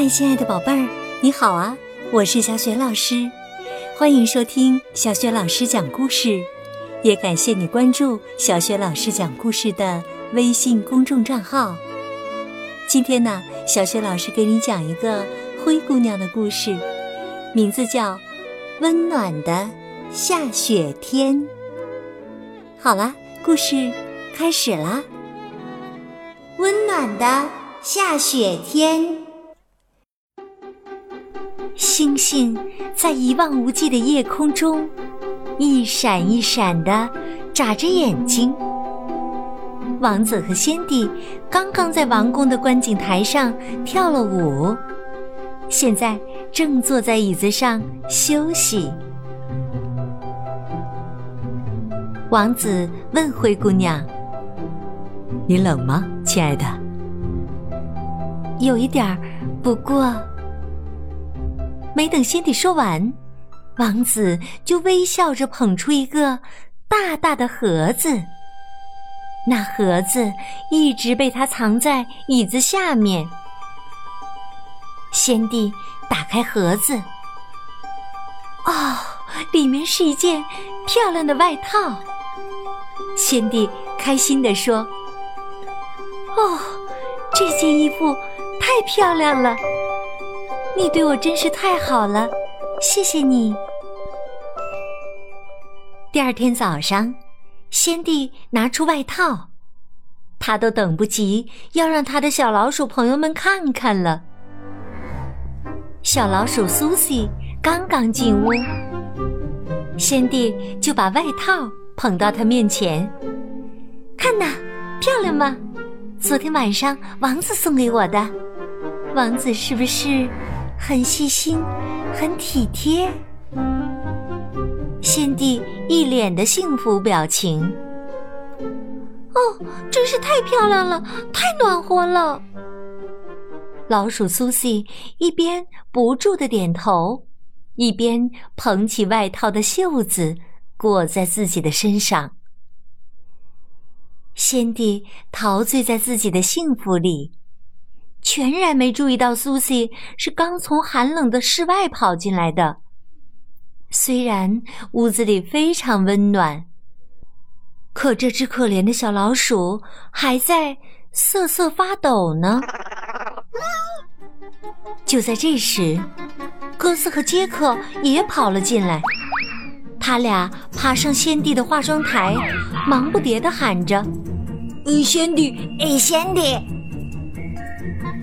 嗨，亲爱的宝贝儿，你好啊！我是小雪老师，欢迎收听小雪老师讲故事，也感谢你关注小雪老师讲故事的微信公众账号。今天呢，小雪老师给你讲一个灰姑娘的故事，名字叫《温暖的下雪天》。好了，故事开始啦！温暖的下雪天，星星在一望无际的夜空中一闪一闪的眨着眼睛。王子和仙帝刚刚在王宫的观景台上跳了舞，现在正坐在椅子上休息。王子问灰姑娘：“你冷吗，亲爱的？”“有一点儿，不过……”没等先帝说完，王子就微笑着捧出一个大大的盒子。那盒子一直被他藏在椅子下面。先帝打开盒子，哦，里面是一件漂亮的外套。先帝开心地说：“哦，这件衣服太漂亮了！你对我真是太好了，谢谢你。”第二天早上，先帝拿出外套，他都等不及要让他的小老鼠朋友们看看了。小老鼠苏西刚刚进屋，先帝就把外套。捧到他面前，看呐，漂亮吗？昨天晚上王子送给我的，王子是不是很细心、很体贴？先帝一脸的幸福表情。哦，真是太漂亮了，太暖和了。老鼠苏西一边不住的点头，一边捧起外套的袖子。裹在自己的身上，先帝陶醉在自己的幸福里，全然没注意到苏西是刚从寒冷的室外跑进来的。虽然屋子里非常温暖，可这只可怜的小老鼠还在瑟瑟发抖呢。就在这时，哥斯和杰克也跑了进来。他俩爬上先帝的化妆台，忙不迭地喊着：“哎，先帝，哎，先帝！”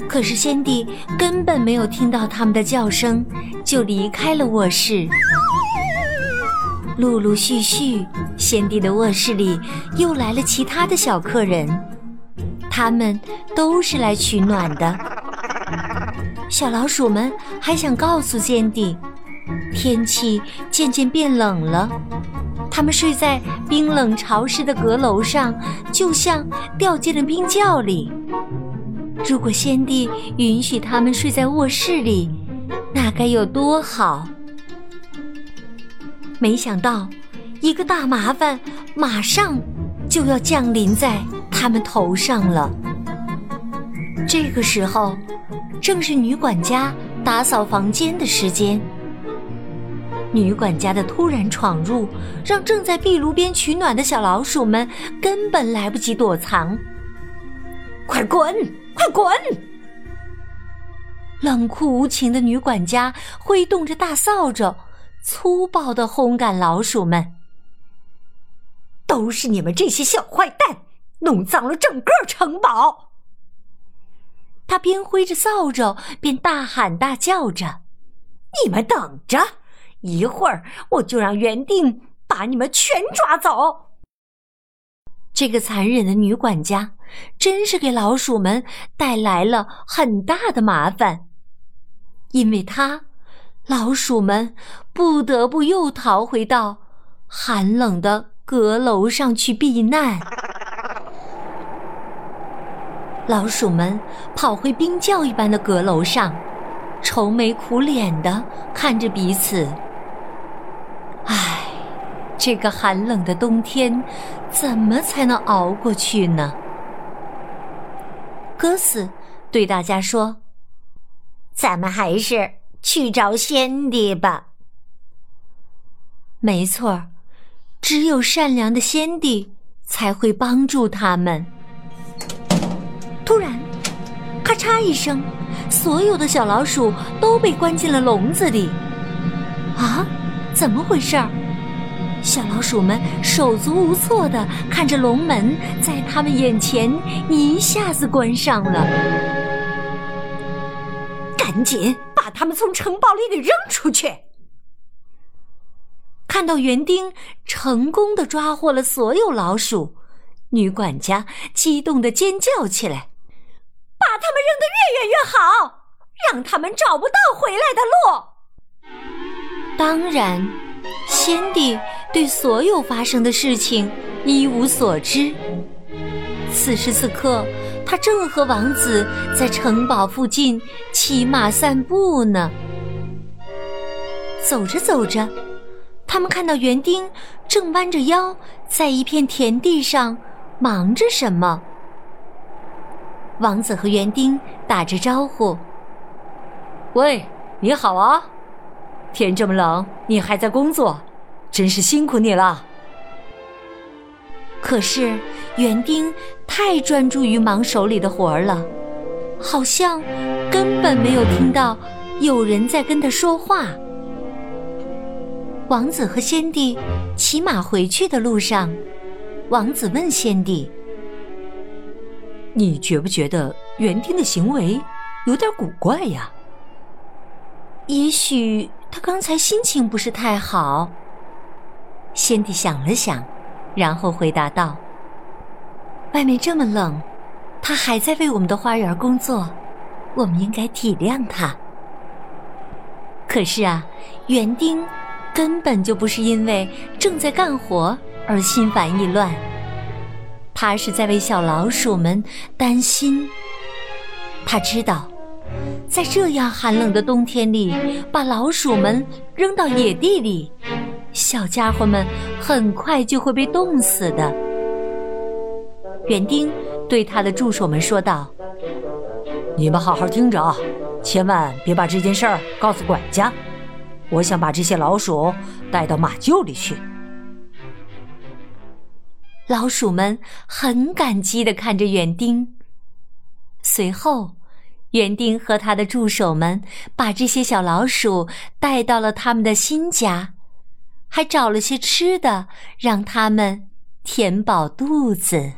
可是先帝根本没有听到他们的叫声，就离开了卧室。陆陆续续，先帝的卧室里又来了其他的小客人，他们都是来取暖的。小老鼠们还想告诉先帝。天气渐渐变冷了，他们睡在冰冷潮湿的阁楼上，就像掉进了冰窖里。如果先帝允许他们睡在卧室里，那该有多好！没想到，一个大麻烦马上就要降临在他们头上了。这个时候，正是女管家打扫房间的时间。女管家的突然闯入，让正在壁炉边取暖的小老鼠们根本来不及躲藏。快滚！快滚！冷酷无情的女管家挥动着大扫帚，粗暴的轰赶老鼠们。都是你们这些小坏蛋，弄脏了整个城堡！他边挥着扫帚，边大喊大叫着：“你们等着！”一会儿，我就让园丁把你们全抓走。这个残忍的女管家真是给老鼠们带来了很大的麻烦，因为它，老鼠们不得不又逃回到寒冷的阁楼上去避难。老鼠们跑回冰窖一般的阁楼上，愁眉苦脸的看着彼此。唉，这个寒冷的冬天，怎么才能熬过去呢？哥斯对大家说：“咱们还是去找先帝吧。没错，只有善良的先帝才会帮助他们。突然，咔嚓一声，所有的小老鼠都被关进了笼子里。啊，怎么回事儿？小老鼠们手足无措的看着龙门在他们眼前一下子关上了，赶紧把他们从城堡里给扔出去！看到园丁成功的抓获了所有老鼠，女管家激动的尖叫起来：“把他们扔得越远越好，让他们找不到回来的路！”当然，先帝。对所有发生的事情一无所知。此时此刻，他正和王子在城堡附近骑马散步呢。走着走着，他们看到园丁正弯着腰在一片田地上忙着什么。王子和园丁打着招呼：“喂，你好啊！天这么冷，你还在工作？”真是辛苦你了。可是园丁太专注于忙手里的活儿了，好像根本没有听到有人在跟他说话。王子和先帝骑马回去的路上，王子问先帝：“你觉不觉得园丁的行为有点古怪呀？”也许他刚才心情不是太好。先帝想了想，然后回答道：“外面这么冷，他还在为我们的花园工作，我们应该体谅他。可是啊，园丁根本就不是因为正在干活而心烦意乱，他是在为小老鼠们担心。他知道，在这样寒冷的冬天里，把老鼠们扔到野地里。”小家伙们很快就会被冻死的。园丁对他的助手们说道：“你们好好听着啊，千万别把这件事儿告诉管家。我想把这些老鼠带到马厩里去。”老鼠们很感激的看着园丁。随后，园丁和他的助手们把这些小老鼠带到了他们的新家。还找了些吃的，让他们填饱肚子。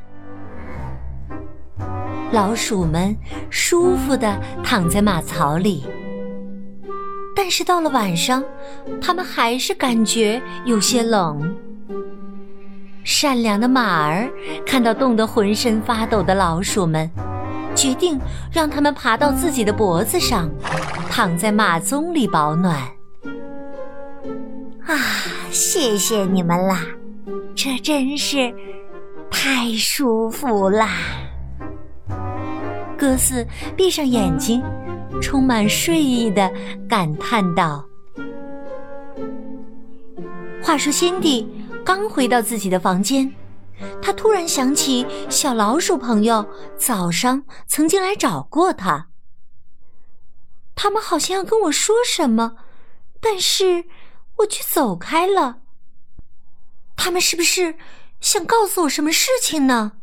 老鼠们舒服的躺在马槽里，但是到了晚上，他们还是感觉有些冷。善良的马儿看到冻得浑身发抖的老鼠们，决定让他们爬到自己的脖子上，躺在马鬃里保暖。啊！谢谢你们啦，这真是太舒服啦！哥斯闭上眼睛，充满睡意的感叹道：“话说，先帝刚回到自己的房间，他突然想起小老鼠朋友早上曾经来找过他，他们好像要跟我说什么，但是……”我却走开了。他们是不是想告诉我什么事情呢？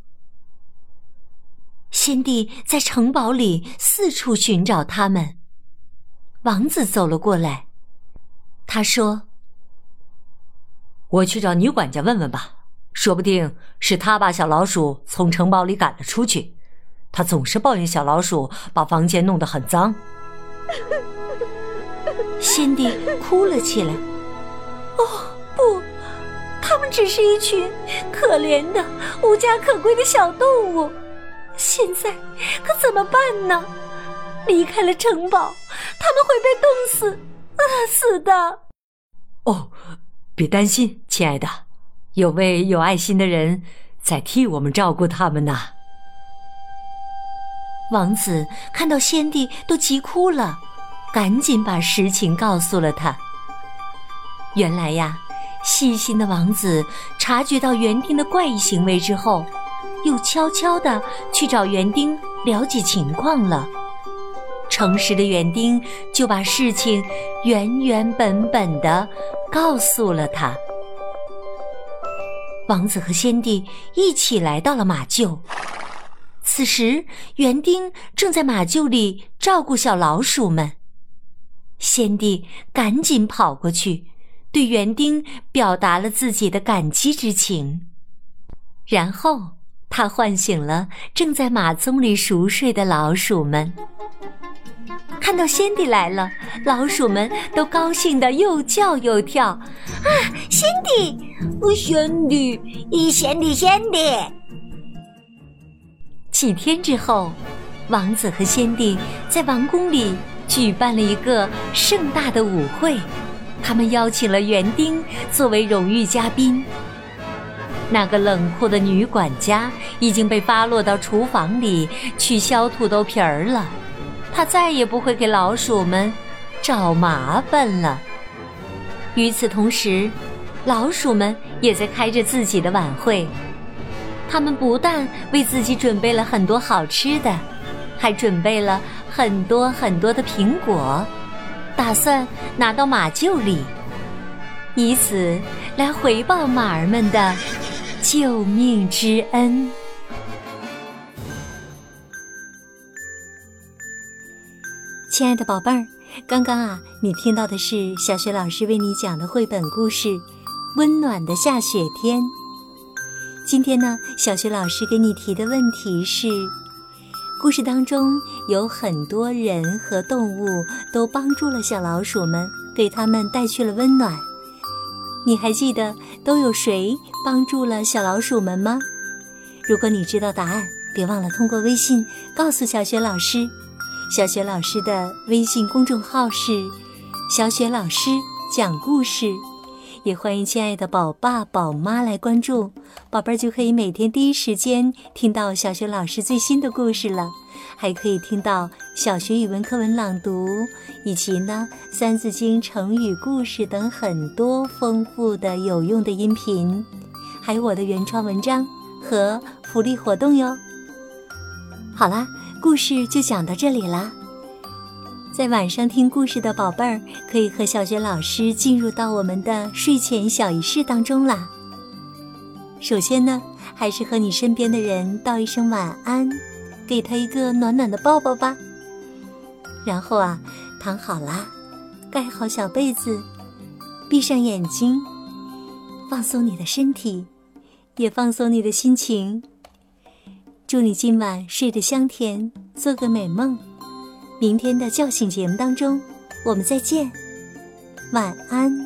先帝在城堡里四处寻找他们。王子走了过来，他说：“我去找女管家问问吧，说不定是她把小老鼠从城堡里赶了出去。她总是抱怨小老鼠把房间弄得很脏。”先帝哭了起来。哦不，他们只是一群可怜的、无家可归的小动物，现在可怎么办呢？离开了城堡，他们会被冻死、饿死的。哦，别担心，亲爱的，有位有爱心的人在替我们照顾他们呢。王子看到先帝都急哭了，赶紧把实情告诉了他。原来呀，细心的王子察觉到园丁的怪异行为之后，又悄悄地去找园丁了解情况了。诚实的园丁就把事情原原本本的告诉了他。王子和先帝一起来到了马厩。此时，园丁正在马厩里照顾小老鼠们。先帝赶紧跑过去，对园丁表达了自己的感激之情。然后，他唤醒了正在马鬃里熟睡的老鼠们。看到先帝来了，老鼠们都高兴的又叫又跳。啊，先帝！先帝！先帝！先帝！几天之后，王子和先帝在王宫里举办了一个盛大的舞会，他们邀请了园丁作为荣誉嘉宾。那个冷酷的女管家已经被发落到厨房里去削土豆皮儿了。她再也不会给老鼠们找麻烦了。与此同时，老鼠们也在开着自己的晚会。他们不但为自己准备了很多好吃的，还准备了很多很多的苹果，打算拿到马厩里，以此来回报马儿们的救命之恩。亲爱的宝贝儿，刚刚啊，你听到的是小雪老师为你讲的绘本故事《温暖的下雪天》。今天呢，小雪老师给你提的问题是：故事当中有很多人和动物都帮助了小老鼠们，给他们带去了温暖。你还记得都有谁帮助了小老鼠们吗？如果你知道答案，别忘了通过微信告诉小雪老师。小雪老师的微信公众号是“小雪老师讲故事”，也欢迎亲爱的宝爸宝妈来关注，宝贝儿就可以每天第一时间听到小学老师最新的故事了，还可以听到小学语文课文朗读，以及呢《三字经》成语故事等很多丰富的有用的音频，还有我的原创文章和福利活动哟。好啦。故事就讲到这里啦。在晚上听故事的宝贝儿，可以和小学老师进入到我们的睡前小仪式当中啦。首先呢，还是和你身边的人道一声晚安，给他一个暖暖的抱抱吧。然后啊，躺好啦，盖好小被子，闭上眼睛，放松你的身体，也放松你的心情。祝你今晚睡得香甜，做个美梦。明天的叫醒节目当中，我们再见，晚安。